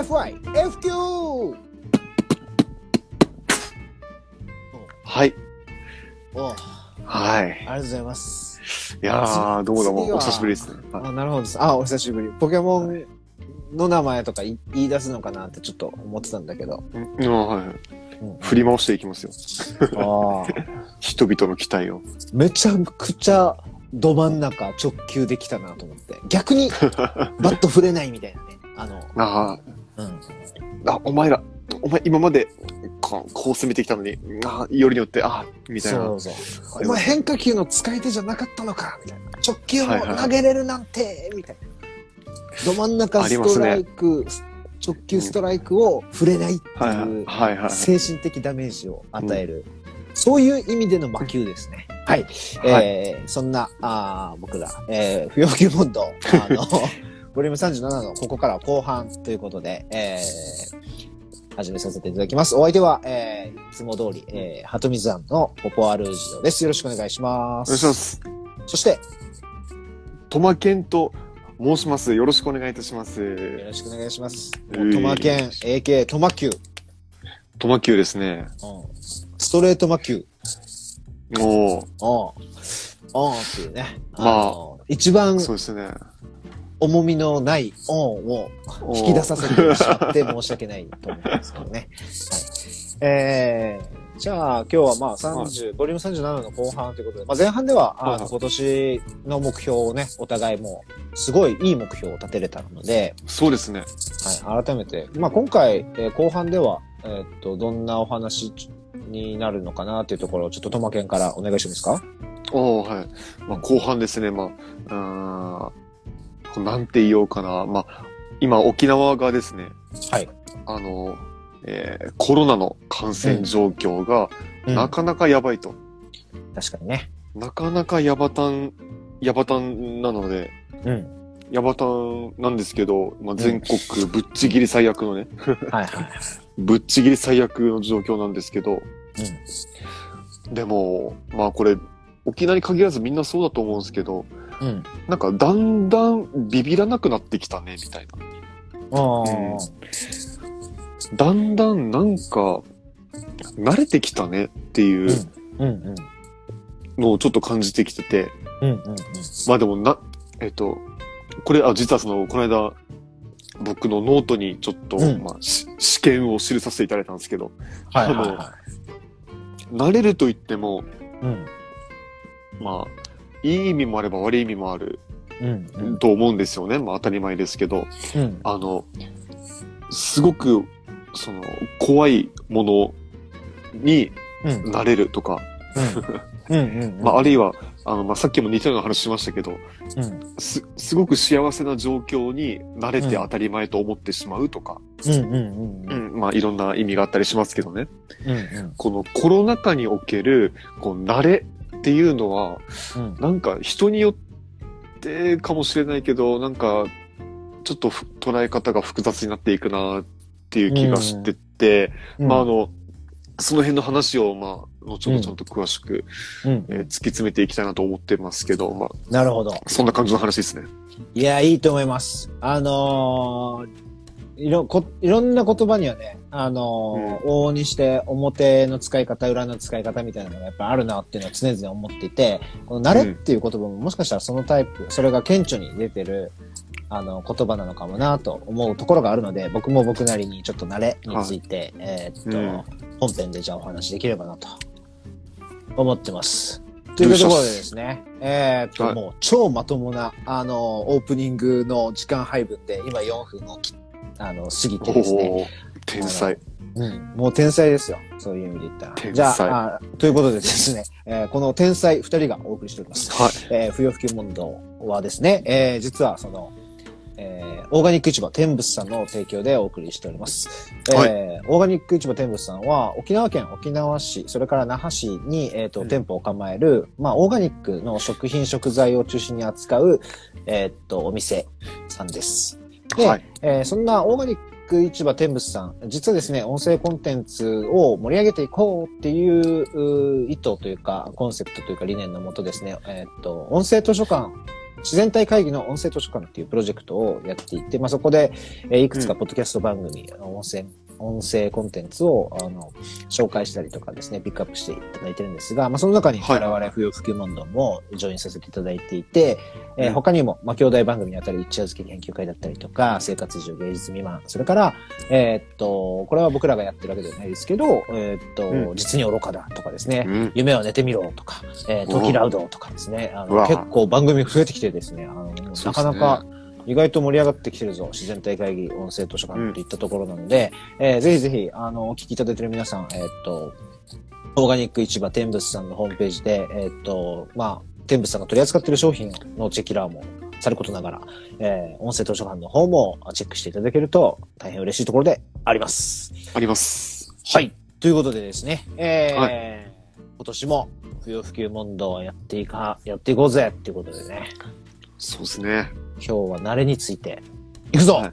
FY、FQ! はい。おあはい。りがとうございます。いやー、どうもどうも、次はお久しぶりですね。はいあ、なるほどです。あ、お久しぶり。ポケモンの名前とか言い言い出すのかなってちょっと思ってたんだけど。うんうんはいはい。うん振り回していきますよ。ああ。人々の期待を。めちゃくちゃど真ん中直球できたなと思って。逆に バット振れないみたいなね。あの、ああ、お前ら、お前今までこうこう攻めてきたのに、あーよりによって、あーみたいな。そうそう。お前変化球の使い手じゃなかったのかみたいな。直球もはいはい投げれるなんて、みたいな。ど真ん中ストライク、直球ストライクを触れないってはいいうはいはい。精神的ダメージを与える。そういう意味での魔球ですね。はい。えーそんな、あー僕ら、えー、不要球モンド、あの、ボリューム37のここからは後半ということで、えー、始めさせていただきます。お相手は、えー、いつも通り、えー、ハトミズアンのポポアルージオです。よろしくお願いしまおす。願いします。そして、トマケンと申します。よろしくお願いいたします。よろしくお願いします。トマケン、AK トマキュー。トマキューですね。うんストレート魔球。おー、オン。オンっていうね。まあの一番そうですね。重みのないオンを引き出させてしまって申し訳ないと思うんですけどね。はい。えー、じゃあ今日はまあ30、ボリューム37の後半ということで、まあ前半では、あの今年の目標をね、お互いもうすごいいい目標を立てれたので、そうですね。はい、改めて、まあ今回、えー後半では、えーっと、どんなお話になるのかなというところをちょっとトマケンからお願いしてもいいですか？おーはい。まあ、後半ですね。まあ、うーんこうなんて言おうかな。まあ、今、沖縄がですね、はい。あの、えーコロナの感染状況が、うんなかなかやばいと。確かにね。なかなかヤバタン、ヤバタンなので、うん。ヤバタンなんですけど、まあ、全国ぶっちぎり最悪のね、はいはい。ぶっちぎり最悪の状況なんですけど、でも、まあこれ、沖縄に限らずみんなそうだと思うんですけど、うん。うん。なんかだんだんビビらなくなってきたね、みたいな。ああ、うんだんだんなんか、慣れてきたねっていううんうん。のをちょっと感じてきてて、うんうんうん。まあでもな、えっと、これ、あ、実はその、この間、僕のノートにちょっと、うんまあ、し試験を記させていただいたんですけど、はいはいは慣れると言っても、い。うん。まあ、いい意味もあれば悪い意味もあるうんうん。と思うんですよね。まあ当たり前ですけど、うん。あの、すごく、その、怖いものにうん。なれるとか。まああるいは、あの、まあさっきも似たような話しましたけど、うん。す、すごく幸せな状況に慣れて当たり前と思ってしまうとか、まあいろんな意味があったりしますけどね。うんうん。このコロナ禍における、こう、慣れっていうのは、うん。なんか人によってかもしれないけど、なんか、ちょっとふ捉え方が複雑になっていくなっていう気がしてて、まああの、その辺の話を、まあ、後々ちゃんと詳しく、うんえー突き詰めていきたいなと思ってますけど、まあ、なるほど。そんな感じの話ですね。いや、いいと思います。あのー、いろ、こ、いろんな言葉にはね、あのー往々にして表の使い方、裏の使い方みたいなのがやっぱあるなっていうのは常々思っていて、この慣れっていう言葉ももしかしたらそのタイプ、それが顕著に出てる、あの、言葉なのかもなと思うところがあるので、僕も僕なりにちょっと慣れについて、えーっと、うん。本編でじゃあお話できればなと思ってます。というところでですね、えーっと、はい。もう超まともな、あの、オープニングの時間配分で、今4分をきあの、過ぎてですね、天才。うん、もう天才ですよ。そういう意味で言ったら。天才じゃああ、ということでですね、えーこの天才2人がお送りしております。はい。えー、不要不急問答はですね、えー実はその、えーオーガニック市場天仏さんの提供でお送りしております。はいえーオーガニック市場天仏さんは沖縄県沖縄市、それから那覇市に、えーとうん店舗を構える、まあ、オーガニックの食品食材を中心に扱う、えーっと、お店さんです。で、はい。えーそんなオーガニック市場天仏さん、実はですね、音声コンテンツを盛り上げていこうっていうう意図というか、コンセプトというか理念のもとですね、えーっと、音声図書館自然体会議の音声図書館っていうプロジェクトをやっていて、まあ、そこで、えーいくつかポッドキャスト番組、音声、音声コンテンツを、あの、紹介したりとかですね、ピックアップしていただいてるんですが、まあ、その中にはい。我々不要不急問答もジョインさせていただいていて、えーうん。他にも、まあ、兄弟番組にあたる一夜漬け研究会だったりとか、生活上芸術未満、それから、えーっと、これは僕らがやってるわけではないですけど、えーっと、うん。実に愚かだとかですね、うん。夢を寝てみろとか、えー、トキラウドとかですね、あの結構番組増えてきてですね、あのすね。なかなか意外と盛り上がってきてるぞ、自然体会議、音声図書館といったところなので、えーぜひぜひ、あの、お聞きいただいている皆さん、えーっと、オーガニック市場天物さんのホームページで、えーっと、まあ、天物さんが取り扱っている商品のチェキラーもさることながら、えー音声図書館の方もチェックしていただけると大変嬉しいところであります。あります。はい。ということでですね、えーは今年も不要不急問答をやっていか、やっていこうぜっていうことでね、そうですね。今日は慣れについて、いくぞ、は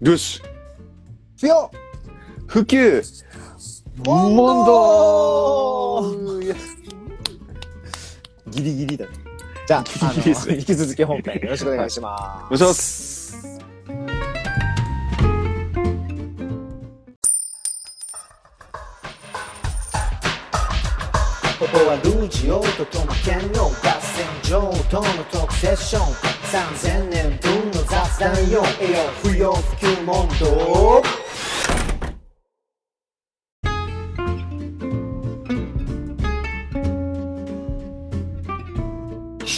い。よし。不要普及。問問答ギリギリだね。じゃあ、あギリギリです引き続き本編よろしくお願いします。お願いします。ここはルージオとトマケンの合戦場とのトークセッション3000年分の雑談よ。栄養不要不急問答。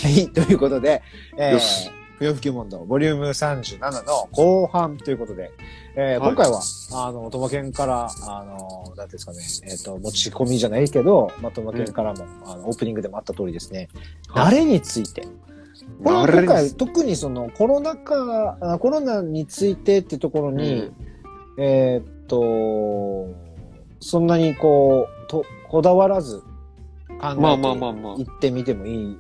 はい、ということで、えーよし、不要不急問答、ボリューム37の後半ということで、えーはい。今回は、あの、ともけんから、あの、なんですかね、えっ、と、持ち込みじゃないけど、まあ、ともけんからも、あの、オープニングでもあった通りですね、はい。慣れについて？これは今回、特にその、コロナ禍、あコロナについてっていうところに、えーっと、そんなにこう、と、こだわらず考えてまあまあまあまあ。行ってみてもいい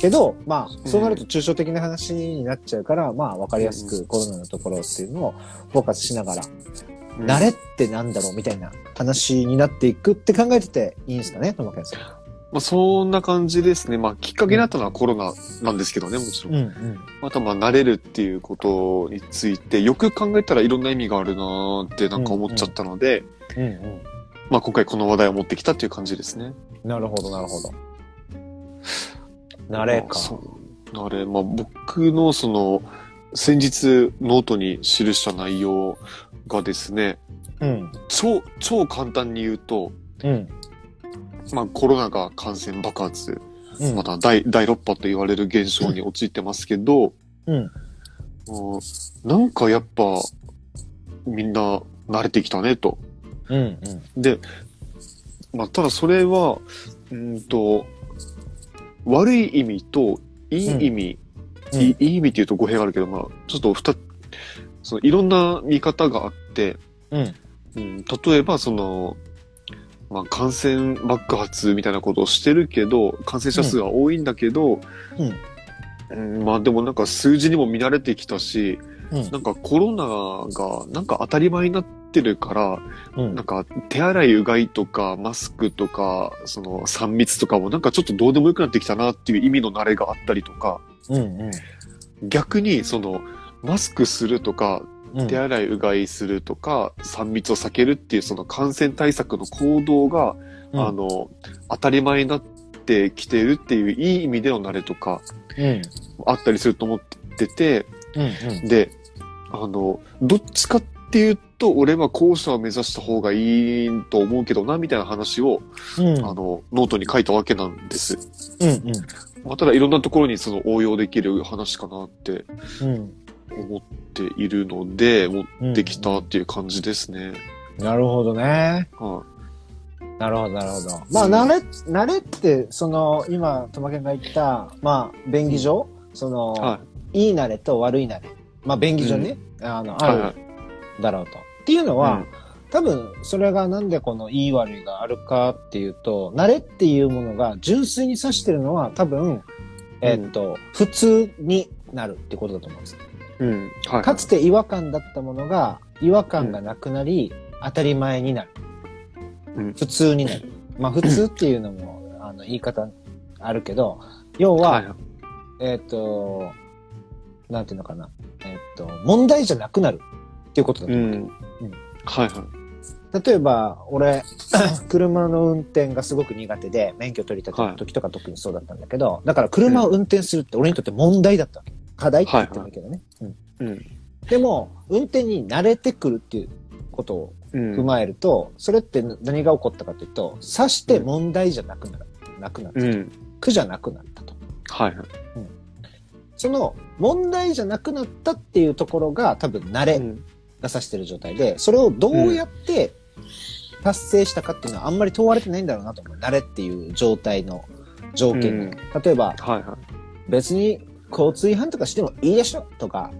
けど、まあ、そうなると抽象的な話になっちゃうから、まあ、わかりやすくコロナのところっていうのをフォーカスしながら、うん慣れってなんだろうみたいな話になっていくって考えてていいんですかね、ともけんさん。まあ、そんな感じですね。まあ、きっかけになったのはコロナなんですけどね、もちろん。うんうん。また、まあ、慣れるっていうことについて、よく考えたらいろんな意味があるなーってなんか思っちゃったので、うんうん。まあ、今回この話題を持ってきたっていう感じですね。なるほど、なるほど。慣れか。慣れ。まあ、僕のその、先日ノートに記した内容がですね、うん。超、超簡単に言うと、うん。まあ、コロナが感染爆発、うん。また第第6波と言われる現象に陥ってますけど、うん。うんなんかやっぱ、みんな慣れてきたねと。うん。うん。で、まあ、ただそれは、うんと、悪い意味といい意味、うん。いい意味っていうと語弊があるけど、まあ、ちょっと二つ、そのいろんな見方があって、うん。うん、例えばその、まあ、感染爆発みたいなことをしてるけど、感染者数が多いんだけど、うん。まあでもなんか数字にも見慣れてきたし、うん。なんかコロナがなんか当たり前になってるから、うんなんか手洗いうがいとかマスクとか、その3密とかもなんかちょっとどうでもよくなってきたなっていう意味の慣れがあったりとか、うん。うん。逆にそのマスクするとか、うん手洗いうがいするとか、3密を避けるっていうその感染対策の行動が、うんあの、当たり前になってきてるっていういい意味での慣れとかうん。あったりすると思ってて、うん。で、あの、どっちかっていうと、俺は後者を目指した方がいいと思うけどな、みたいな話を、うん。あの、ノートに書いたわけなんです。うん。まあ、ただいろんなところにその応用できる話かなってうん。思っているので、持うん。ってきたっていう感じですね。なるほどね。はなるほど、なるほど。まあ、慣れ、慣れって、その、今、とまけんが言った、まあ、便宜上、その、い。はいい慣れと悪い慣れ。まあ、便宜上ね、あの、い。あるだろうと。っていうのは、うん多分、それがなんでこのいい悪いがあるかっていうと、慣れっていうものが純粋に指してるのは多分、えっと、普通になるってことだと思うんです。うん。はい。かつて違和感だったものが、違和感がなくなり、当たり前になる。うん普通になる。まあ、普通っていうのも、あの、言い方あるけど、要は、はい。えっ、と、なんていうのかな。えっ、と、問題じゃなくなるっていうことだとう思う。ん。はいはい。例えば、俺、車の運転がすごく苦手で、免許取り立ての時とか特にそうだったんだけど、だから車を運転するって俺にとって問題だったわけ。課題って言ってもいいけどね。うんうん。でも、運転に慣れてくるっていうことをうん。踏まえると、それって何が起こったかというと、さして問題じゃなくなる。なくなった。うん。苦じゃなくなったと。はいはい。その問題じゃなくなったっていうところが多分慣れうんが指してる状態で、それをどうやって達成したかっていうのはあんまり問われてないんだろうなと思う。慣れっていう状態の条件に。うん例えば、はいはい。別に交通違反とかしてもいいでしょとか、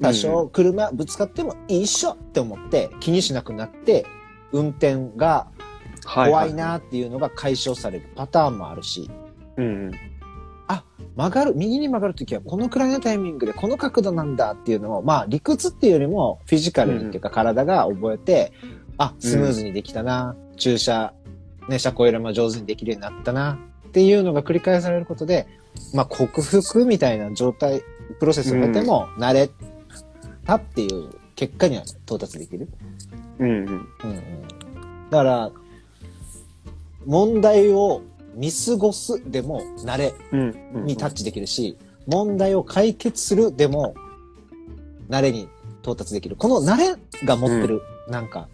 多少車ぶつかってもいいっしょって思って気にしなくなって、運転が怖いなっていうのが解消されるパターンもあるし、うん。曲がる、右に曲がるときはこのくらいのタイミングでこの角度なんだっていうのを、まあ理屈っていうよりもフィジカルにっていうか体が覚えて、あ、スムーズにできたな、駐車、ね、車庫入れも上手にできるようになったなっていうのが繰り返されることで、まあ克服みたいな状態、プロセスを経ても慣れたっていう結果には到達できる。うんうん。うんうん、だから、問題を見過ごすでも慣れうん。にタッチできるし、問題を解決するでも、慣れに到達できる。この慣れが持ってる、なんか、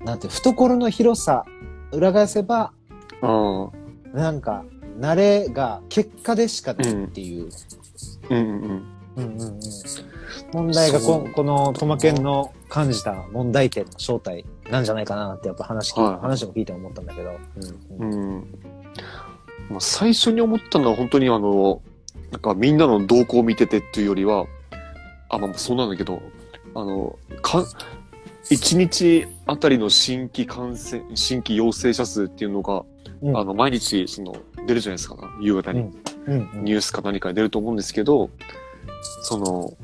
なんて懐の広さ、裏返せば。なんか、慣れが結果でしかないっていう。うんうん。うんうんうん問題がここのトマケンの感じた問題点の正体なんじゃないかなってやっぱ話はい話も聞いて思ったんだけど。うん。うん。うん。まあ、最初に思ったのは本当にあの、なんかみんなの動向を見ててっていうよりは、あ、まあまあそうなんだけど、あの、か、1日あたりの新規感染、新規陽性者数っていうのが、うん。あの、毎日、その、出るじゃないですか、夕方に。うんうん。ニュースか何かに出ると思うんですけど、その、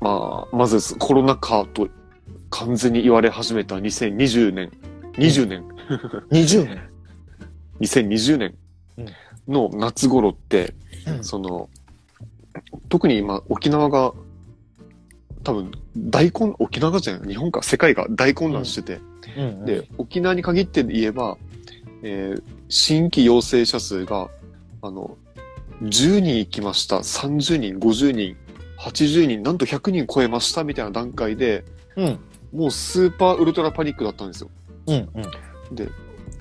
まあ、まずコロナ禍と完全に言われ始めた2020年、20年、20年。2020年の夏頃って、うん。その、特に今沖縄が、多分大混、沖縄じゃない、日本か、世界が大混乱してて、うん。うん。で、沖縄に限って言えば、えー新規陽性者数が、あの、10人行きました、30人、50人、80人、なんと100人超えましたみたいな段階で、うん。もうスーパーウルトラパニックだったんですよ。うんうん。で、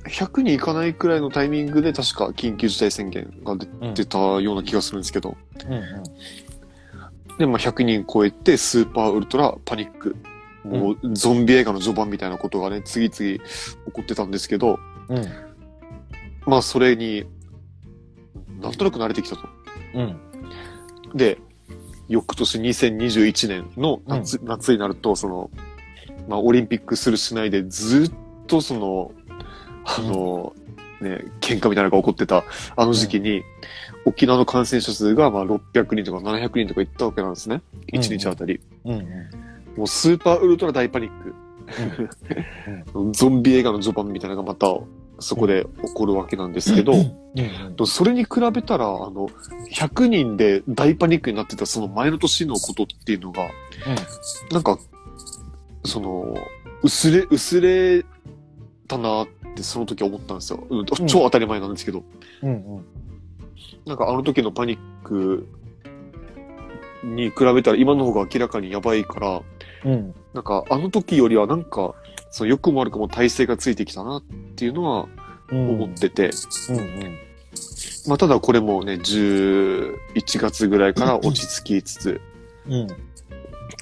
100人いかないくらいのタイミングで確か緊急事態宣言が出うん出たような気がするんですけど、うんうん。で、まあ、100人超えてスーパーウルトラパニック。もうゾンビ映画の序盤みたいなことがね、次々起こってたんですけど、うん。まあそれに、となく慣れてきたと。うんで、翌年2021年の夏,、夏になると、その、まあオリンピックするしないでずっとその、あの、ね、喧嘩みたいなのが起こってたあの時期に、沖縄の感染者数がまあ600人とか700人とかいったわけなんですね。1日あたり。うんうんもうスーパーウルトラ大パニック。ゾンビ映画の序盤みたいなのがまたそこで起こるわけなんですけど、うんとそれに比べたら、あの、100人で大パニックになってたその前の年のことっていうのが、なんか、その、薄れ、薄れたなってその時思ったんですよ。うん。超当たり前なんですけど。うんうん。なんかあの時のパニックに比べたら今の方が明らかにやばいから、うん。なんかあの時よりはなんか、そう良くも悪くも体制がついてきたなっていうのはうん。思ってて、うんうん。まあただこれもね、11月ぐらいから落ち着きつつ、うん。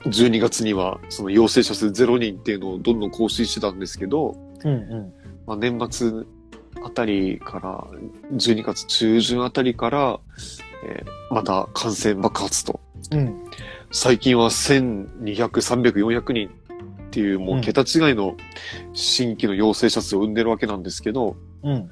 12月にはその陽性者数0人っていうのをどんどん更新してたんですけど、うんうん。まあ、年末あたりから、12月中旬あたりから、えーまた感染爆発と。うん。最近は1200、300、400人っていうもう桁違いの新規の陽性者数を生んでるわけなんですけど、うん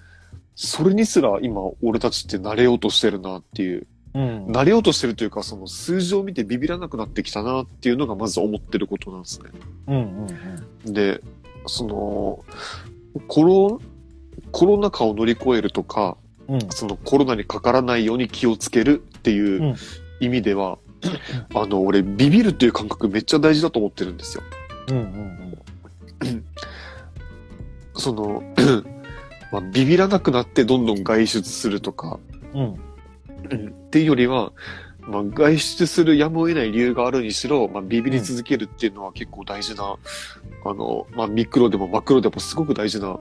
それにすら今俺たちって慣れようとしてるなっていう、うん慣れようとしてるというかその数字を見てビビらなくなってきたなっていうのがまず思ってることなんですね。うんうんで、その、コロ、コロナ禍を乗り越えるとか、うん。そのコロナにかからないように気をつけるっていううん意味では、あの、俺、ビビるっていう感覚めっちゃ大事だと思ってるんですよ。うんうんその、まあ、ビビらなくなってどんどん外出するとか、うん。うん。うんっていうよりは、まあ、外出するやむを得ない理由があるにしろ、まあ、ビビり続けるっていうのは結構大事な、あの、まあ、ミクロでもマクロでもすごく大事な、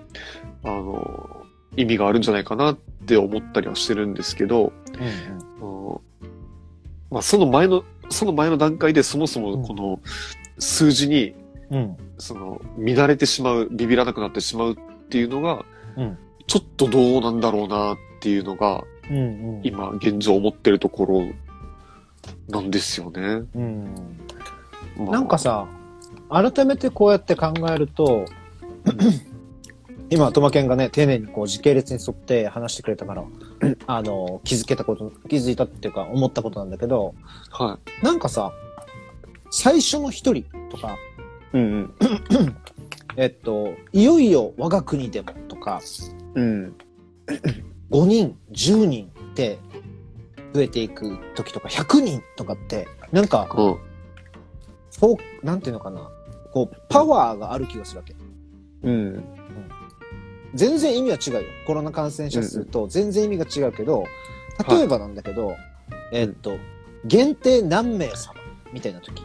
あの、意味があるんじゃないかなって思ったりはしてるんですけど、あのまあ、その前の、その前の段階でそもそもこの数字に、うん。うん。その、乱れてしまう、ビビらなくなってしまうっていうのが、うんちょっとどうなんだろうなっていうのが、うんうん。今現状思ってるところなんですよね。うん。まあなんかさ、改めてこうやって考えると、今、トマケンがね、丁寧にこう時系列に沿って話してくれたから、あの、気づけたこと、気づいたっていうか思ったことなんだけど、はなんかさ、最初の一人とか、い。うん えっと、いよいよ我が国でもとか、うん。5人、10人って増えていく時とか、100人とかって、なんか、うん。フォーなんていうのかな、こう、パワーがある気がするわけ。うん。全然意味は違うよ。コロナ感染者数と全然意味が違うけど、例えばなんだけど、えっと、限定何名様みたいな時。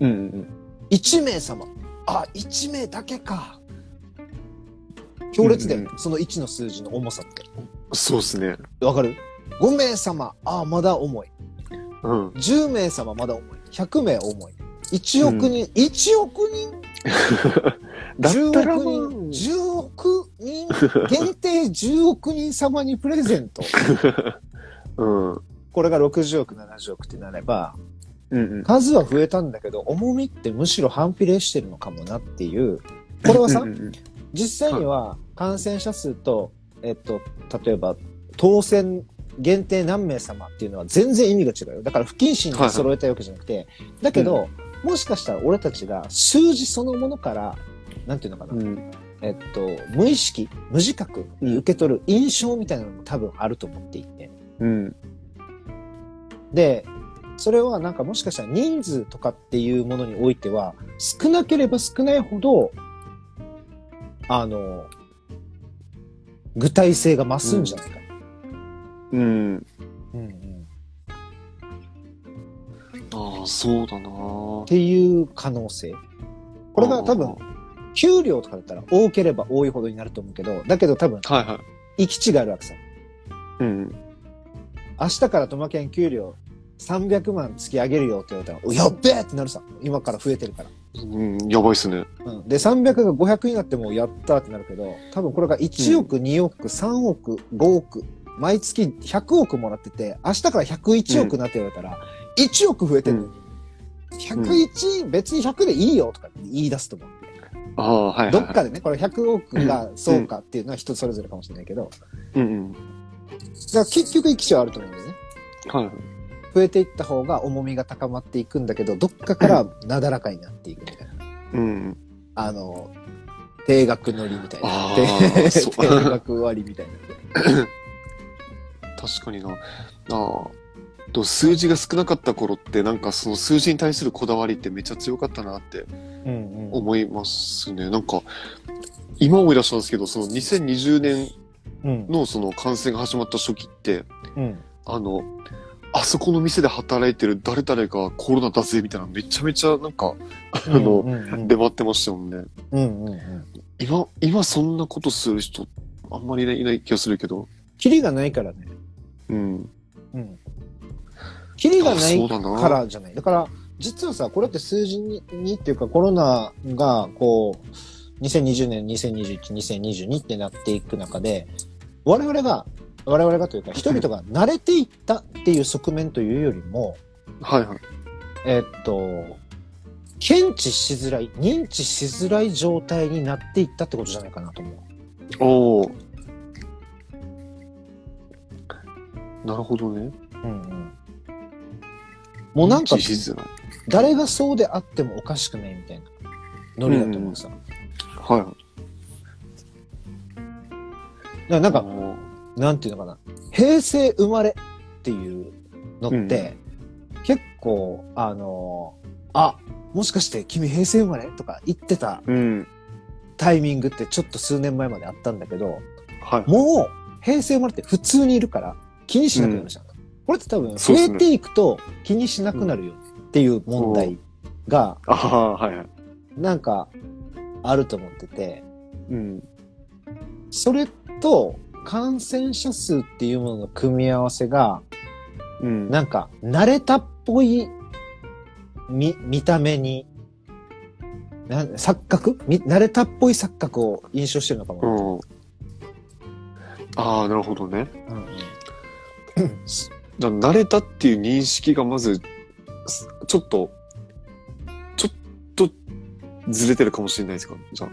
うん。うん。1名様。あ、1名だけか。強烈だよね、うんその1の数字の重さって。そうですね。わかる ?5 名様。あ、まだ重い。うん。10名様まだ重い。100名重い。1億人、1億人？だった10ら億人、10億人、限定10億人様にプレゼント。うん。これが60億、70億ってなれば、うん。数は増えたんだけど、重みってむしろ反比例してるのかもなっていう。これはさう、ん実際には感染者数と、えっと、例えば、当選限定何名様っていうのは全然意味が違うよ。だから不謹慎に揃えたいわけじゃなくて、だけど、もしかしたら俺たちが数字そのものから、なんていうのかな、うん。えっと、無意識、無自覚に受け取る印象みたいなのも多分あると思っていて。うん。で、それはなんかもしかしたら人数とかっていうものにおいては、少なければ少ないほど、あの、具体性が増すんじゃないかな。うん。うんうんああ、そうだなっていう可能性。これが多分、給料とかだったら多ければ多いほどになると思うけど、だけど多分、はいはい。行き地があるわけさ。うん。明日からトマケン給料300万突き上げるよって言われたら、おやっべえってなるさ。今から増えてるから。うん、やばいっすね。うん、で、300が500になってもやったってなるけど、多分これが1億、2億、3億、5億、毎月100億もらってて、明日から101億なって言われたら、1億増えてるのに、101、別に100でいいよとか言い出すと思う。ああ、はいはい。どっかでね、これ100億がそうかっていうのは人それぞれかもしれないけど、うんうん。だから結局行き地はあると思うんだよね。はい。増えていった方が重みが高まっていくんだけど、どっかからなだらかになっていくみたいな。うん。あの、定額乗りみたいな。あ 定額割みたいな。確かにな。ああ。と数字が少なかった頃ってなんかその数字に対するこだわりってめっちゃ強かったなってうんうん。思いますね。なんか、今思い出したんですけど、その2020年うん。のその感染が始まった初期って、うん。あの、あそこの店で働いてる誰々がコロナだぜみたいなめちゃめちゃなんか、あの、うんうん出回ってましたもんね。うんうんうん。今、今そんなことする人あんまりいないいない気がするけど。キリがないからね。うん。うん。キリがなあいからじゃない。だから、実はさ、これって数字ににっていうかコロナがこう、2020年、2021、2022ってなっていく中で、我々が、我々がというか人々が慣れていったっていう側面というよりも、はいはい。えっと、検知しづらい、認知しづらい状態になっていったってことじゃないかなと思う。おお。なるほどね。うんうん。もうなんか誰がそうであってもおかしくないみたいなノリだと思うさ。だかはいはい。らなんか、なんていうのかな、平成生まれっていうのって、結構、あのーあ、もしかして君平成生まれとか言ってたうん。タイミングってちょっと数年前まであったんだけど、はい。もう平成生まれって普通にいるから気にしなくなるじゃん。これって多分増えていくと気にしなくなるよっていう問題がはいはい。なんかあると思ってて、うん。それと感染者数っていうものの組み合わせがうん。なんか慣れたっぽい見見た目になん錯覚？み慣れたっぽい錯覚を印象してるのかも。うん。ああ、なるほどね。うんうんじゃあ慣れたっていう認識がまず、すちょっと、ちょっとずれてるかもしれないですか？じゃあ。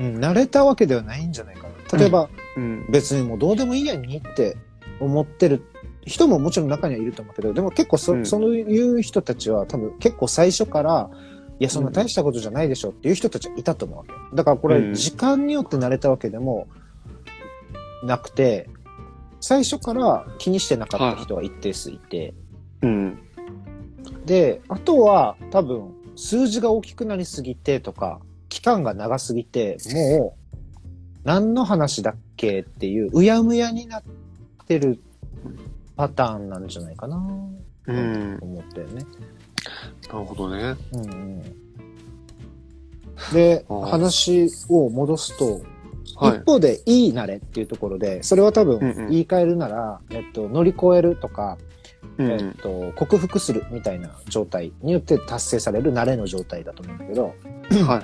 うん、慣れたわけではないんじゃないかな。例えば、うん。別にもうどうでもいいやにって思ってる人ももちろん中にはいると思うけど、でも結構そ,、うんそういう人たちは多分結構最初から、いや、そんな大したことじゃないでしょっていう人たちはいたと思うわけ。だからこれ、うん時間によって慣れたわけでもなくて、最初から気にしてなかった人が一定数いて、うん。で、あとは多分数字が大きくなりすぎてとか、期間が長すぎて、もう何の話だっけっていう、うやむやになってるパターンなんじゃないかな、うん。と思ったよね。なるほどね。うんうん、で、話を戻すと、はい一。方でいい慣れっていうところで、それは多分うんうん言い換えるなら、えっと、乗り越えるとか、うんえっと、克服するみたいな状態によって達成される慣れの状態だと思うんだけど、はいはい。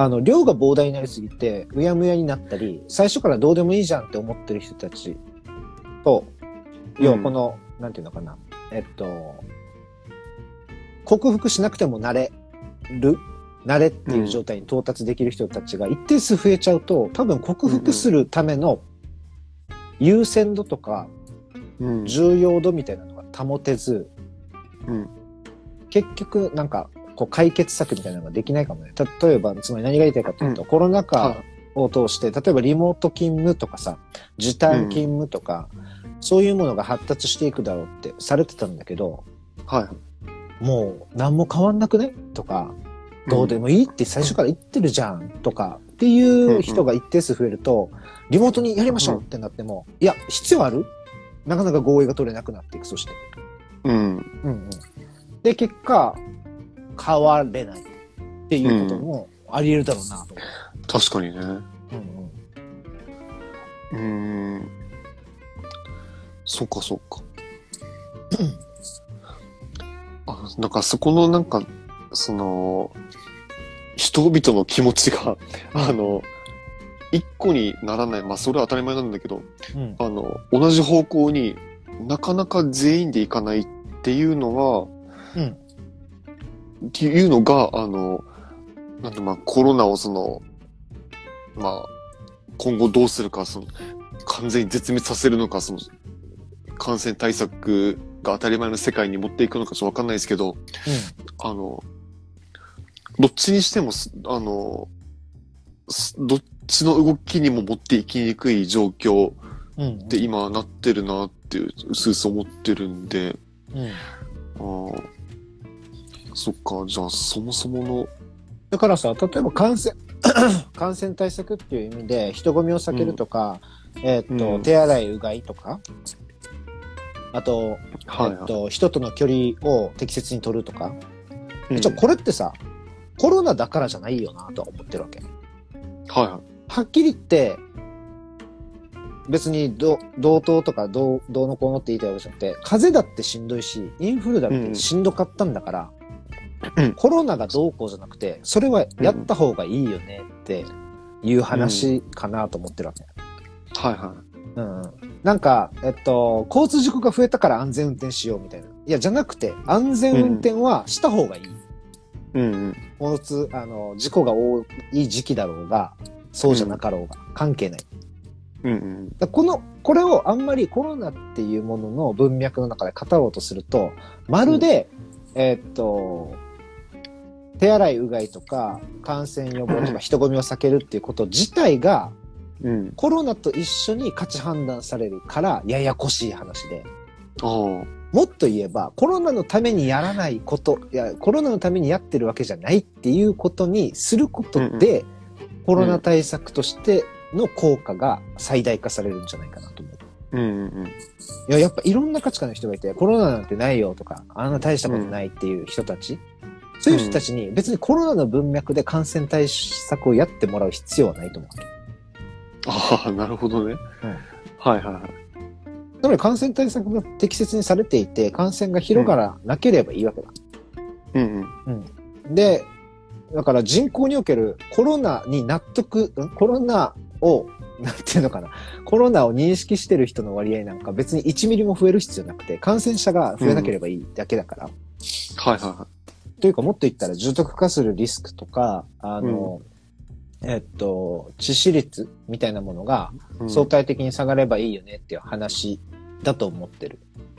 あの、量が膨大になりすぎて、うやむやになったり、最初からどうでもいいじゃんって思ってる人たちと、要はこの、なんていうのかな、えっと、克服しなくても慣れる、慣れっていう状態に到達できる人たちが一定数増えちゃうと、多分克服するための優先度とかうん。重要度みたいなのが保てず、うん。結局なんかこう解決策みたいなのができないかもね。例えば、つまり何が言いたいかというと、コロナ禍を通して、例えばリモート勤務とかさ、時短勤務とか、そういうものが発達していくだろうってされてたんだけど、はい。もう何も変わんなくね？とか、どうでもいいって最初から言ってるじゃんとかっていう人が一定数増えると、リモートにやりましょうってなっても、いや、必要ある？なかなか合意が取れなくなっていく、そして。うん。うんうん。で、結果、変われないっていうこともあり得るだろうなと思確かにね。う。うんうん。うーん。そっかそっか。あ、なんかそこのなんか、その、人々の気持ちが、あの、一個にならない。まあそれは当たり前なんだけど、うん。あの、同じ方向になかなか全員で行かないっていうのは、うん。っていうのが、あの、なんてまあコロナをその、まあ、今後どうするか、その、完全に絶滅させるのか、その、感染対策が当たり前の世界に持っていくのかちょっとわかんないですけど、あの、どっちにしてもす、あの、すどっちの動きにも持っていきにくい状況うん。うん。で今なってるなっていう、うすうす思ってるんで、うん。ああ、そっか、じゃあそもそもの、だからさ、例えば感染、感染対策っていう意味で、人混みを避けるとか、えーっと、うん手洗い、うがいとか、あと、はいえっと、人との距離を適切に取るとか、い。一応これってさ、コロナだからじゃないよなとは思ってるわけ。はいはい。はっきり言って、別にど同等とかどうどうのこうのって言いたいわけじゃなくて、風邪だってしんどいし、インフルだってしんどかったんだから、うんコロナがどうこうじゃなくて、それはやった方がいいよねっていう話かなと思ってるわけ。はいはうんうんなんか、えっと、交通事故が増えたから安全運転しようみたいな。いや、じゃなくて、安全運転はした方がいい。い。うんうん。交通、あの、事故が多い時期だろうが、そうじゃなかろうが、関係ない。うんうん。だこの、これをあんまりコロナっていうものの文脈の中で語ろうとすると、まるで、えーっと、手洗い、うがいとか、感染予防とか人混みを避けるっていうこと自体が、うん。コロナと一緒に価値判断されるからややこしい話で。もっと言えば、コロナのためにやらないこと、いや、コロナのためにやってるわけじゃないっていうことにすることで、コロナ対策としての効果が最大化されるんじゃないかなと思う。うんうんいや、やっぱいろんな価値観の人がいて、コロナなんてないよとか、あんな大したことないっていう人たち、そういう人たちに別にコロナの文脈で感染対策をやってもらう必要はないと思う。ああ、なるほどね。はいはいはい。つまり感染対策が適切にされていて、感染が広がらなければいいわけだ。うんうん。で、だから人口におけるコロナに納得、ん？コロナを、なんていうのかな、コロナを認識してる人の割合なんか別に1ミリも増える必要なくて、感染者が増えなければいいだけだから。はいはいはというかもっと言ったら重篤化するリスクとか、あの、えっと、致死率みたいなものが相対的に下がればいいよねっていう話だと思ってる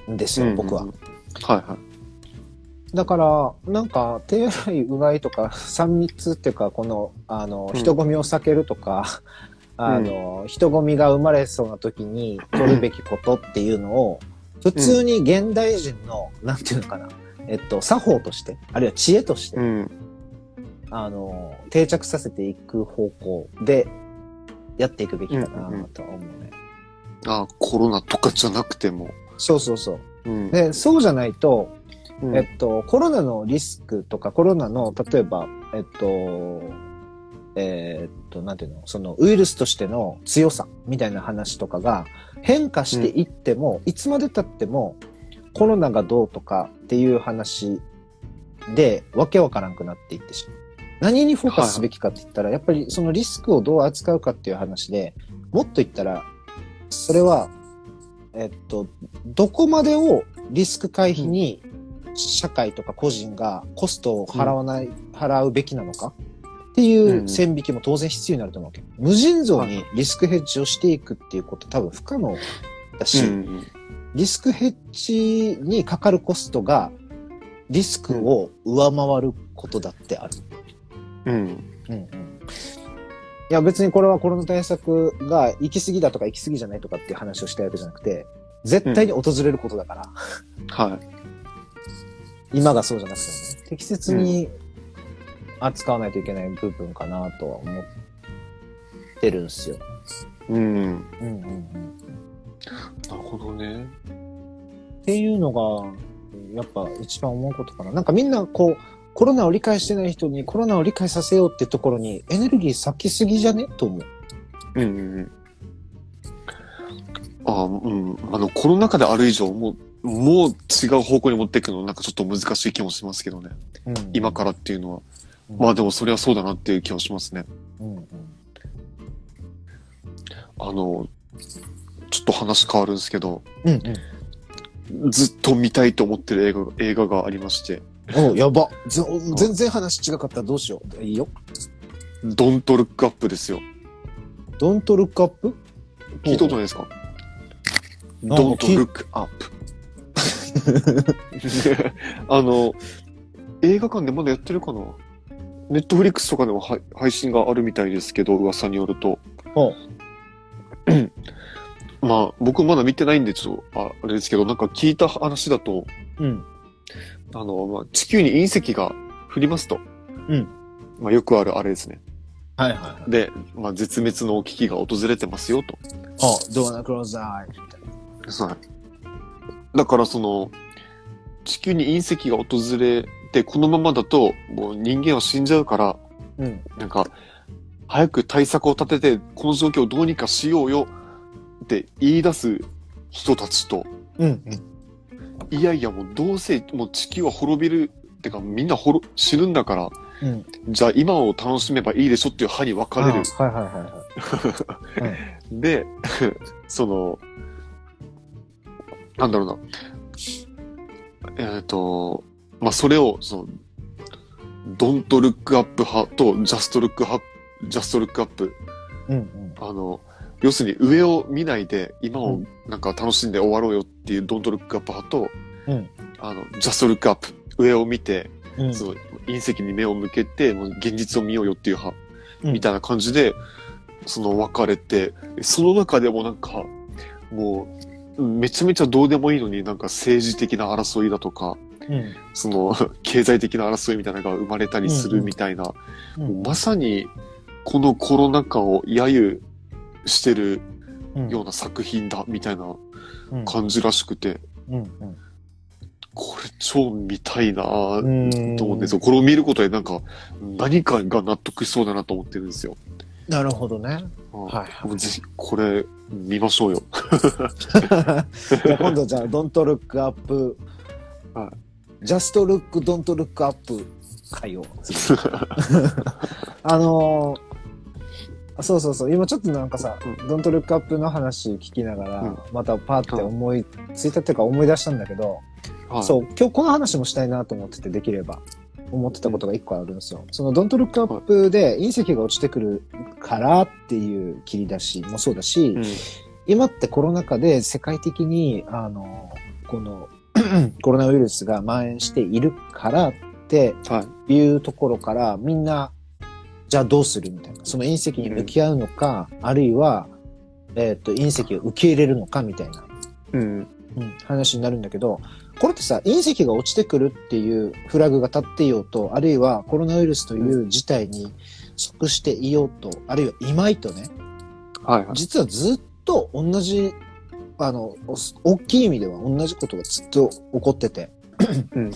んですよ、僕は。。うんうんはいはい。だから、なんか、手洗い、うがいとか、三密っていうか、この、あの、うん人混みを避けるとか、あの、人混みが生まれそうな時に取るべきことっていうのを、普通に現代人の、なんていうのかな、えっと、作法として、あるいは知恵として、うん。あの、定着させていく方向で、やっていくべきかなとは思うね。ああ、コロナとかじゃなくても。そうそうそう。うん。で、そうじゃないと、うんえっと、コロナのリスクとか、コロナの、例えば、えっと、えーっと、なんていうの、その、ウイルスとしての強さみたいな話とかが変化していっても、いつまで経っても、コロナがどうとかっていう話で、わけわからんくなっていってしまう。何にフォーカスすべきかって言ったら、やっぱりそのリスクをどう扱うかっていう話で、もっと言ったら、それは、えっと、どこまでをリスク回避に社会とか個人がコストを払わない、払うべきなのかっていう線引きも当然必要になると思うわけ。無尽蔵にリスクヘッジをしていくっていうこと多分不可能だし、うんリスクヘッジにかかるコストがリスクを上回ることだってある。うん。うんうんいや別にこれはコロナ対策が行き過ぎだとか行き過ぎじゃないとかっていう話をしたいわけじゃなくて、絶対に訪れることだから、はい。今がそうじゃなくてもね、適切に扱わないといけない部分かなとは思ってるんですよ。うん。うんうんうん。なるほどね。っていうのが、やっぱ一番思うことかな。なんかみんなこう、コロナを理解してない人にコロナを理解させようってところにエネルギー割きすぎじゃね？と思う。うんうんうん。ああ、うん。あの、コロナ禍である以上、もう、もう違う方向に持っていくの、なんかちょっと難しい気もしますけどね。うん今からっていうのは。うんまあでもそれはそうだなっていう気はしますね。うんうんあの、ちょっと話変わるんですけど、うんずっと見たいと思ってる映画映画がありまして、うん。おやば。ぜ全然話違かったらどうしよう。いいよ。ドントルックアップですよ。ドントルックアップ聞いたことないですか？ドントルックアップ。あの、映画館でまだやってるかな？ネットフリックスとかでも配配信があるみたいですけど、噂によると。まあ、僕まだ見てないんで、ちょっと、ああれですけど、なんか聞いた話だと、うん。あの、まあ、地球に隕石が降りますと。うん。まあ、よくあるあれですね。はいはいはい。で、まあ、絶滅の危機が訪れてますよと。あ、ドアナクローズアイみたいな。はい。だからその、地球に隕石が訪れて、このままだと、もう人間は死んじゃうから、うん。なんか、早く対策を立てて、この状況をどうにかしようよって言い出す人たちと、うん。いやいやもうどうせもう地球は滅びる、ってかみんな滅死ぬんだから、うん。じゃあ今を楽しめばいいでしょっていう派に分かれる。あはいはいはいはい。で、その、なんだろうな。えっ、と、まあ、それを、その、ドントルックアップ派とジャストルックアップ、ジャストルックアップ。うんうん。あの、要するに上を見ないで今をうんなんか楽しんで終わろうよっていうドントルックアップ派と、うんあの、ジャストルックアップ。上を見て、うん。その隕石に目を向けて、もう現実を見ようよっていう派、うんみたいな感じで、その別れて、その中でもなんか、もう、めちゃめちゃどうでもいいのになんか政治的な争いだとか、うん。その 経済的な争いみたいなのが生まれたりするみたいな、うんもうまさにこのコロナ禍を揶揄してるうんような作品だみたいなうん感じらしくて、うんこれ超見たいなと思うんですよ。これを見ることでなんか何かが納得しそうだなと思ってるんですよ。なるほどね。うんはいぜひこれ見ましょうよ。じゃあ今度じゃあ、Don't Look Up、は Just Look, Don't Look Up 会を。あのーそうそうそう、今ちょっとなんかさ、う Don't Look Up の話聞きながら、うん。またパーって思いついたっていうか思い出したんだけど、はい。そう、今日この話もしたいなと思ってて、できれば。思ってたことが一個あるんですよ。その Don't Look Up で隕石が落ちてくるからっていう切り出しもそうだし、うん。今ってコロナ禍で世界的に、あの、この コロナウイルスが蔓延しているからってはい。いうところからみんな、じゃあどうするみたいな。その隕石に向き合うのか、あるいは、えっ、と、隕石を受け入れるのかみたいな、うん。うん話になるんだけど、これってさ、隕石が落ちてくるっていうフラグが立っていようと、あるいはコロナウイルスという事態に即していようと、あるいは今いとね、はいはい。実はずっと同じ、あの、お大きい意味では同じことがずっと起こってて、うん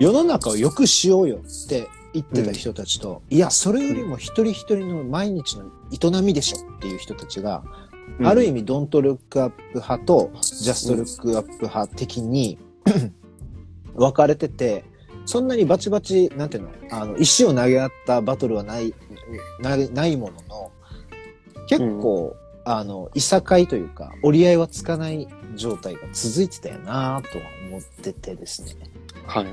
世の中を良くしようよって言ってた人たちと、いや、それよりも一人一人の毎日の営みでしょっていう人たちが、ある意味、ドントルックアップ派とジャストルックアップ派的に分かれてて、そんなにバチバチ、なんていうの、あの、石を投げ合ったバトルはない、ないないものの、結構、あの、いさかいというか、折り合いはつかない状態が続いてたよなとは思っててですね。はい。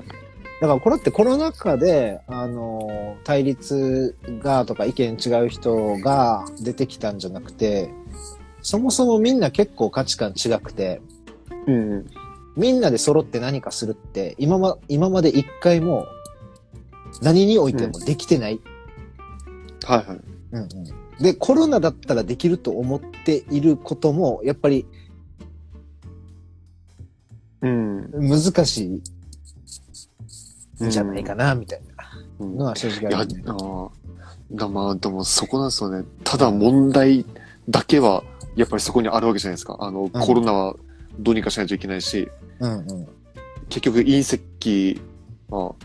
だからこれってコロナ禍で、あの、対立がとか意見違う人が出てきたんじゃなくて、そもそもみんな結構価値観違くて、うん。みんなで揃って何かするって、今ま、今まで一回も何においてもできてない。はいはい。うんうんで、コロナだったらできると思っていることも、やっぱりうん。難しいんじゃないかな、みたいうんなのは正直あある、ね。ーだまあ、でもそこなんですよね。ただ問題だけは、やっぱりそこにあるわけじゃないですか。あの、コロナはどうにかしないといけないし、うんうん。結局隕石は、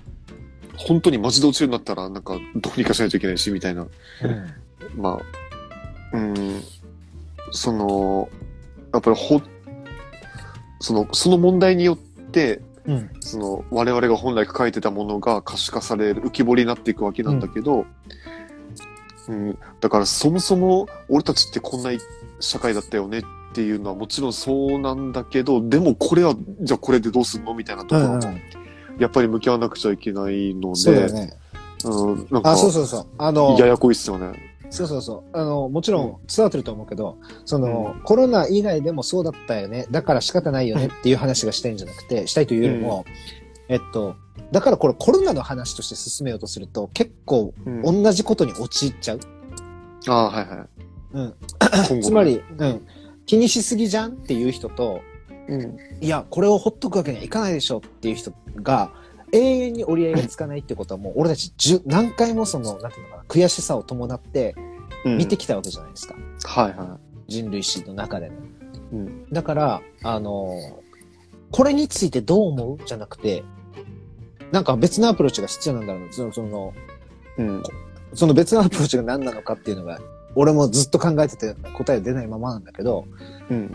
本当にマジで落ちるんだったら、なんか、どうにかしないといけないし、みたいな。まあ、うん、その、やっぱりほ、その、その問題によって、うん。その、我々が本来抱えてたものが可視化される、浮き彫りになっていくわけなんだけど、うん、だからそもそも俺たちってこんな社会だったよねっていうのはもちろんそうなんだけど、でもこれは、じゃあこれでどうすんのみたいなところも、やっぱり向き合わなくちゃいけないので、そうだよね。うん、なんか、あ、そうそうそう。あの、ややこいっすよね。そうそうそう。あの、もちろん伝わってると思うけど、その、コロナ以外でもそうだったよね。だから仕方ないよねっていう話がしたいんじゃなくて、したいというよりも、えっと、だからこれコロナの話として進めようとすると、結構うん、同じことに陥っちゃう。ああ、はいはい。うん。つま、り、うん。気にしすぎじゃんっていう人と、うん、いや、これをほっとくわけにはいかないでしょっていう人が、永遠に折り合いがつかないってことはもう、俺たち十何回もその、なんていうのかな、悔しさを伴ってうん見てきたわけじゃないですか。はいは人類史の中でね。い。うん、だから、あのーこれについてどう思う？じゃなくて、なんか別のアプローチが必要なんだろうな。その、その、うん、その別のアプローチが何なのかっていうのが、俺もずっと考えてて答え出ないままなんだけど、うん、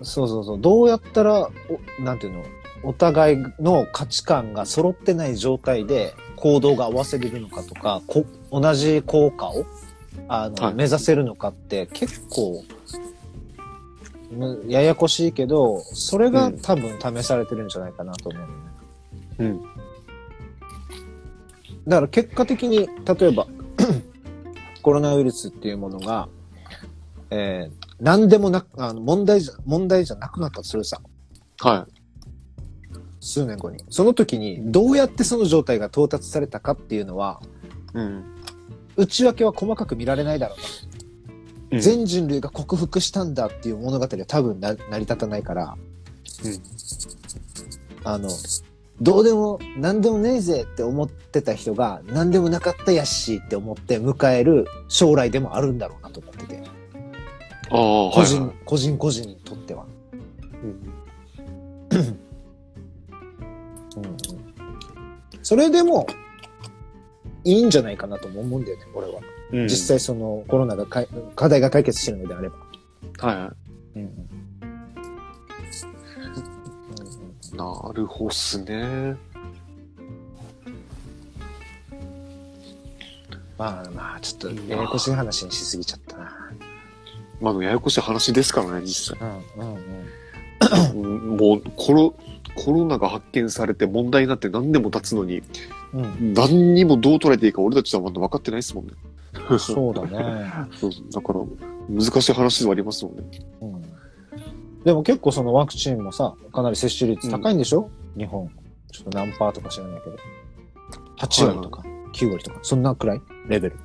そうそうそう、どうやったら、おなんていうの、お互いの価値観が揃ってない状態で行動が合わせれるのかとか、こ同じ効果をあの、はい目指せるのかって結構、むややこしいけど、それが多分試されてるんじゃないかなと思うのね。うん、だから結果的に、例えば、コロナウイルスっていうものが、えー、何でもなく、あの問題じゃ、問題じゃなくなったとするさ。は数年後に。その時に、どうやってその状態が到達されたかっていうのは、い。うん、内訳は細かく見られないだろうな。うん全人類が克服したんだっていう物語は多分な成り立たないから、うんあの、どうでも、なんでもねえぜって思ってた人が、なんでもなかったやっしーって思って迎える将来でもあるんだろうなと思ってて、ああ、個人、はいはい個人個人にとっては。うん それでも、いいんじゃないかなとも思うんだよね、俺は。うん実際そのコロナがかい課題が解決してるのであれば。はいはうんうんい。なるほどっすね。まあまあ、ちょっとややこしい話にしすぎちゃったな。まあ、ややこしい話ですからね、実際。うんうんうん。うんもう、コロ、コロナが発見されて問題になって何年も経つのに、うん、何にもどう捉えていいか俺たちはまだ分かってないですもんね。そうだね。だから、難しい話ではありますもんね。うん、でも結構そのワクチンもさ、かなり接種率高いんでしょ、日本。ちょっと何パーとか知らないけど。8割とか、9割とか、そんなくらい？レベル。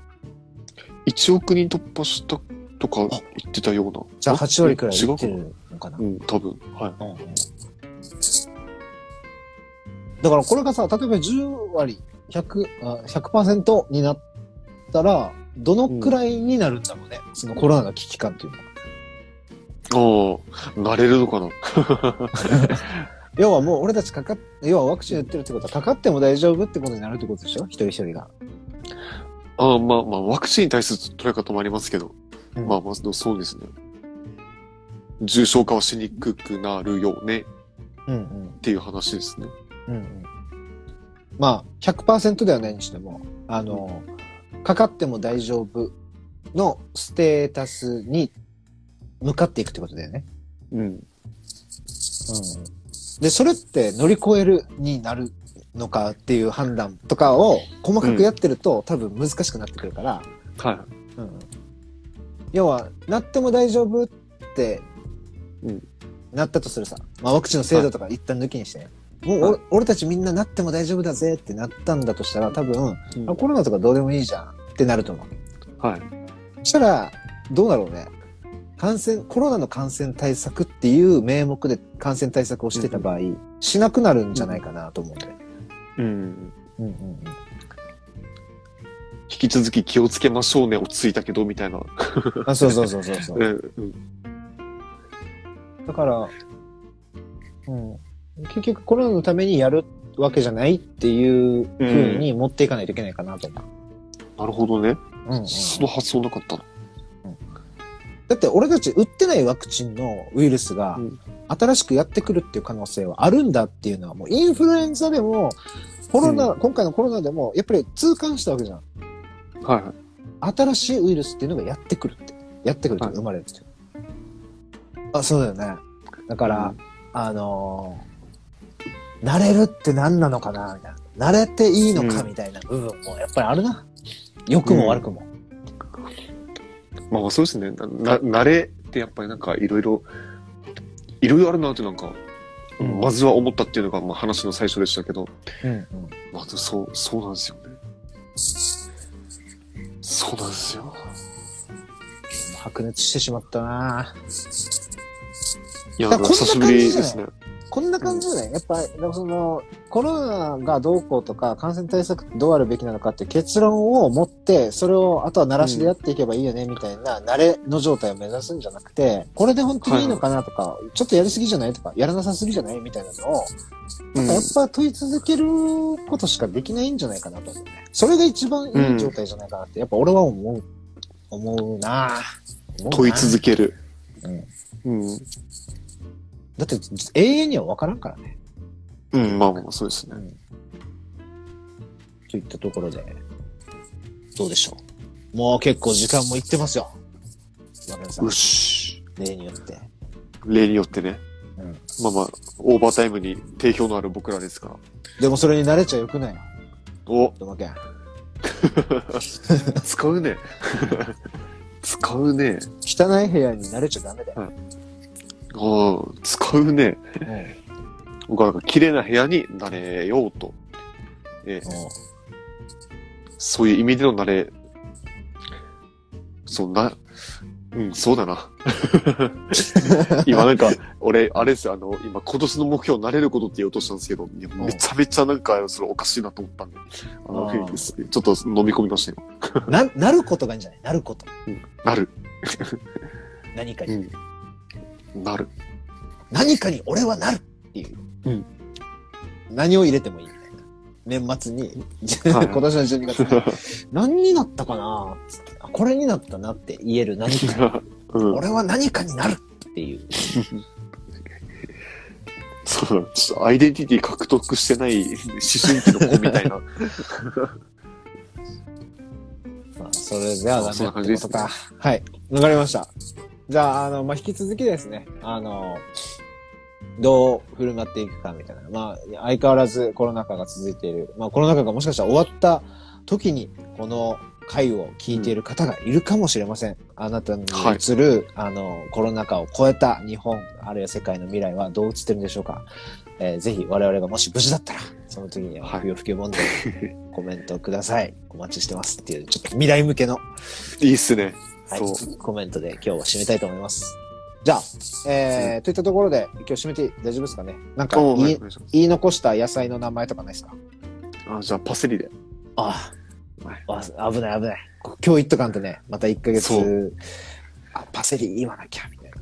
1億人突破したとか言ってたような。じゃあ8割くらいいってるのかな。うん、多分。はい。うんうんだからこれがさ、例えば10割、100、あ100%になったら、どのくらいになるんだろうね？そのコロナの危機感っていうのは。ああ、なれるのかな？要はもう俺たちかかっ、要はワクチン打ってるってことはかかっても大丈夫ってことになるってことでしょ？一人一人が。ああ、まあまあ、ワクチンに対する捉え方もありますけど、うんまあまあ、そうですね。重症化はしにくくなるよねうんうん。っていう話ですね。うんうん。まあ、100%ではないにしても、あの、かかっても大丈夫のステータスに向かっていくってことだよね。うん。うん。で、それって乗り越えるになるのかっていう判断とかを細かくやってると、多分難しくなってくるから、はうん。要は、なっても大丈夫って、うんなったとするさ。まあ、ワクチンの制度とか一旦抜きにして、もう俺,、はい俺たちみんななっても大丈夫だぜってなったんだとしたら、多分、い。うんあコロナとかどうでもいいじゃんってなると思う。はい。そしたら、どうだろうね。感染、コロナの感染対策っていう名目で感染対策をしてた場合、しなくなるんじゃないかなと思うんだよ。うん。うんうんうん。引き続き気をつけましょうね、落ち着いたけど、みたいな。あそうそうそうそうそう。うん。うんだから、うん、結局コロナのためにやるわけじゃないっていう風に持っていかないといけないかなと思う。なるほどね。うんうんその発想なかったな。だって俺たち打ってないワクチンのウイルスがうん新しくやってくるっていう可能性はあるんだっていうのはもうインフルエンザでもコロナ、う今回のコロナでもやっぱり痛感したわけじゃん。はいはい。新しいウイルスっていうのがやってくるって。やってくるってはい生まれるって。あ、そうだよね。だから、うんあのー慣れるって何なのかなみたいな。慣れていいのかうんみたいな部分もやっぱりあるな。良くも悪くも。まあまあそうですね。な、な慣れってやっぱりなんかいろいろ、いろいろあるなってなんか、うんまずは思ったっていうのがまあ話の最初でしたけど、うんうん。まあでもそう、そうなんですよね。そうなんですよ。白熱してしまったないや、久しぶりですね。こんな感じじゃない？やっぱ、その、コロナがどうこうとか、感染対策どうあるべきなのかって結論を持って、それをあとは慣らしでやっていけばいいよね、みたいな、慣れの状態を目指すんじゃなくて、これで本当にいいのかなとか、ちょっとやりすぎじゃない？とか、やらなさすぎじゃない？みたいなのを、うんやっぱ問い続けることしかできないんじゃないかなと思うね。それが一番いい状態じゃないかなって、やっぱ俺は思う、思うな思うな問い続ける。うん。うん。だって永遠には分からんからね。うん、まあまあそうですね。といったところで、どうでしょう。もう結構時間もいってますよ。よ、し。例によって。例によってね。うんまあまあ、オーバータイムに定評のある僕らですから。でもそれに慣れちゃよくないよ。お、どまけん。使うね。使うね。汚い部屋に慣れちゃダメだよ。ああ、使うね。うん僕はなんか綺麗な部屋になれようと。ええうんそういう意味での慣れそうな、うん、そうだな。今なんか、俺、あれですよ、あの、今今年の目標、慣れることって言おうとしたんですけど、いやめちゃめちゃなんか、それおかしいなと思ったんで、あの、あーちょっと飲み込みましたよ。な、なることがいいんじゃない？なること。なる。何かに。うん。なる。何かに俺はなるっていう。うん何を入れてもいいみたいな。年末に、はい 今年の12月に、何になったかな？つってあこれになったなって言える何か。うん。俺は何かになるっていう。そうだ、ちょっとアイデンティティ獲得してない思春期の子みたいな。まあ、それではダメそんな感じですねってことか。はい。わかりました。じゃあ、あの、まあ、引き続きですね、あの、どう振る舞っていくかみたいな。まあ、相変わらずコロナ禍が続いている。まあ、コロナ禍がもしかしたら終わった時に、この回を聞いている方がいるかもしれません。あなたに映る、あの、コロナ禍を超えた日本、あるいは世界の未来はどう映ってるんでしょうか。えーぜひ我々がもし無事だったら、その時にははい不要不急問題、コメントください。お待ちしてますっていう、ちょっと未来向けの、いいっすね。はい。コメントで今日は締めたいと思います。じゃあ、えー、といったところで今日締めて大丈夫ですかね？なんかお言い,、言い残した野菜の名前とかないですか？あ、じゃあパセリで。あはいあ、あ危ない危ない。今日言っとかんとね、また1ヶ月あ、パセリ言わなきゃ、みたいな。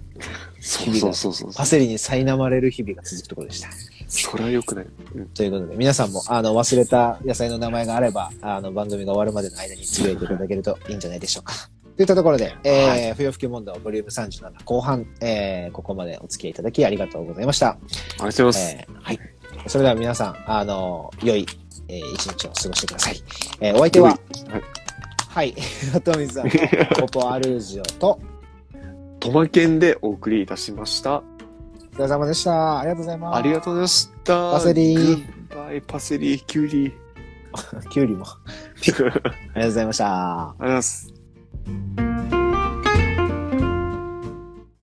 そうそうそうそう。パセリに苛まれる日々が続くところでした。それは良くない。うん。ということで、皆さんも、あの、忘れた野菜の名前があれば、あの、番組が終わるまでの間につぶやいていただけるといいんじゃないでしょうか。といったところで、えーは不要不急問題ボリューム37後半、えーここまでお付き合いいただきありがとうございました。ありがとうございます。えーはい。それでは皆さん、あの、良い、えー一日を過ごしてください。えーお相手は、はいはい、トミさんの ポポアルージオと、トマケンでお送りいたしました。お疲れ様でした。ありがとうございます。ありがとうございました。パセリグッバイ、パセリ、キュウリ。キュウリも。ありがとうございました。ありがとうございます。thank you